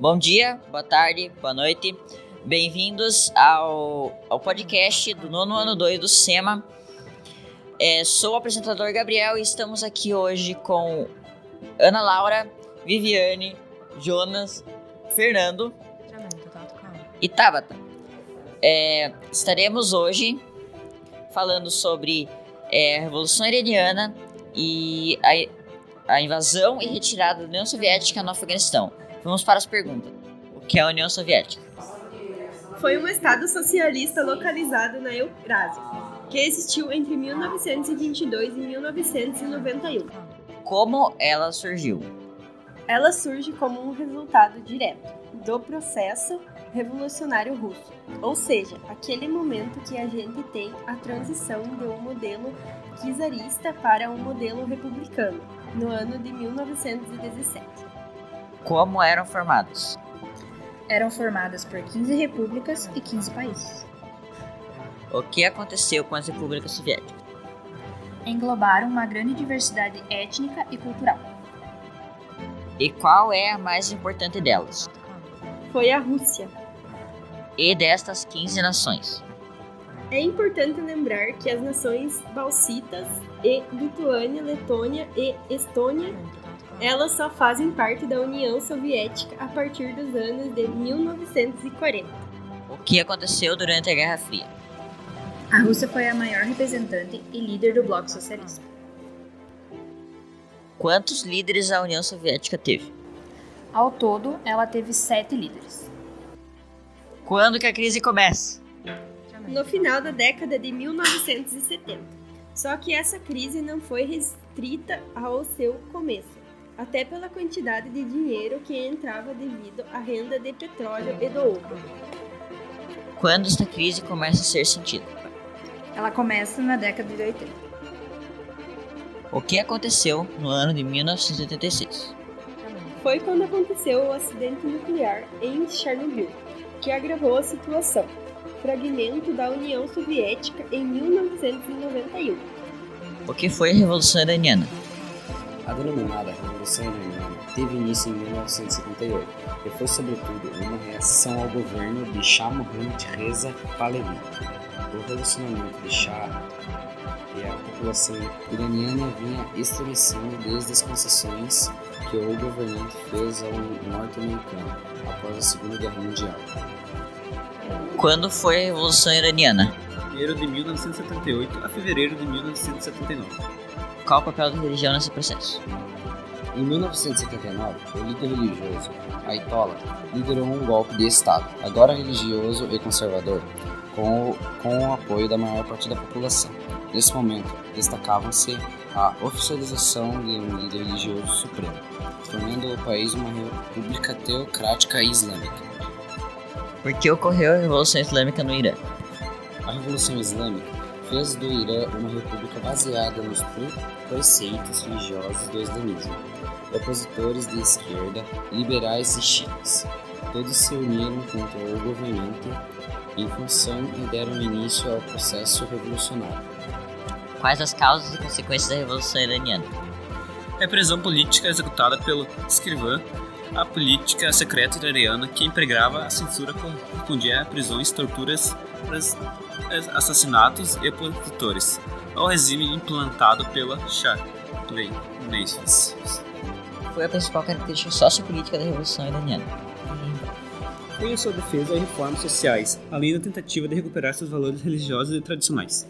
Bom dia, boa tarde, boa noite. Bem-vindos ao, ao podcast do nono ano 2 do SEMA. É, sou o apresentador Gabriel e estamos aqui hoje com Ana Laura, Viviane, Jonas, Fernando e Tabata. É, estaremos hoje falando sobre é, a Revolução Iraniana e a, a invasão e retirada da União Soviética no Afeganistão. Vamos para as perguntas. O que é a União Soviética? Foi um estado socialista localizado na Eurásia, que existiu entre 1922 e 1991. Como ela surgiu? Ela surge como um resultado direto do processo revolucionário russo, ou seja, aquele momento que a gente tem a transição de um modelo czarista para um modelo republicano, no ano de 1917. Como eram formados? Eram formadas por 15 repúblicas e 15 países. O que aconteceu com as repúblicas soviéticas? Englobaram uma grande diversidade étnica e cultural. E qual é a mais importante delas? Foi a Rússia. E destas 15 nações? É importante lembrar que as nações balsitas e Lituânia, Letônia e Estônia elas só fazem parte da União Soviética a partir dos anos de 1940. O que aconteceu durante a Guerra Fria? A Rússia foi a maior representante e líder do bloco socialista. Quantos líderes a União Soviética teve? Ao todo, ela teve sete líderes. Quando que a crise começa? No final da década de 1970. Só que essa crise não foi restrita ao seu começo até pela quantidade de dinheiro que entrava devido à renda de petróleo e do ouro. Quando esta crise começa a ser sentida? Ela começa na década de 80. O que aconteceu no ano de 1986? Foi quando aconteceu o acidente nuclear em Chernobyl, que agravou a situação. Fragmento da União Soviética em 1991. O que foi a Revolução Iraniana? A denominada Revolução Iraniana teve início em 1978 e foi, sobretudo, uma reação ao governo de Shah Mohammad Reza Pahlavi. O relacionamento de Shah e a população iraniana vinha estremecendo desde as concessões que o governante fez ao norte-americano após a Segunda Guerra Mundial. Quando foi a Revolução Iraniana? 1 de 1978 a fevereiro de 1979. Qual o papel da religião nesse processo? Em 1979, o líder religioso, Ayatollah, liderou um golpe de Estado, agora religioso e conservador, com o, com o apoio da maior parte da população. Nesse momento, destacavam-se a oficialização de um líder religioso supremo, tornando o país uma república teocrática islâmica. Por que ocorreu a Revolução Islâmica no Irã? A Revolução Islâmica fez do Irã uma república baseada nos preceitos religiosos do islamismo. Opositores de esquerda, liberais e chiitas, todos se uniram contra o governante em função e deram início ao processo revolucionário. Quais as causas e consequências da Revolução Iraniana? Repressão política executada pelo escrivã, a política secreta iraniana que empregava a censura correspondia a prisões, torturas, assassinatos e opositores ao regime implantado pela Shah Nations. Foi a principal característica sociopolítica da Revolução Iraniana. Foi a sua defesa e reformas sociais, além da tentativa de recuperar seus valores religiosos e tradicionais.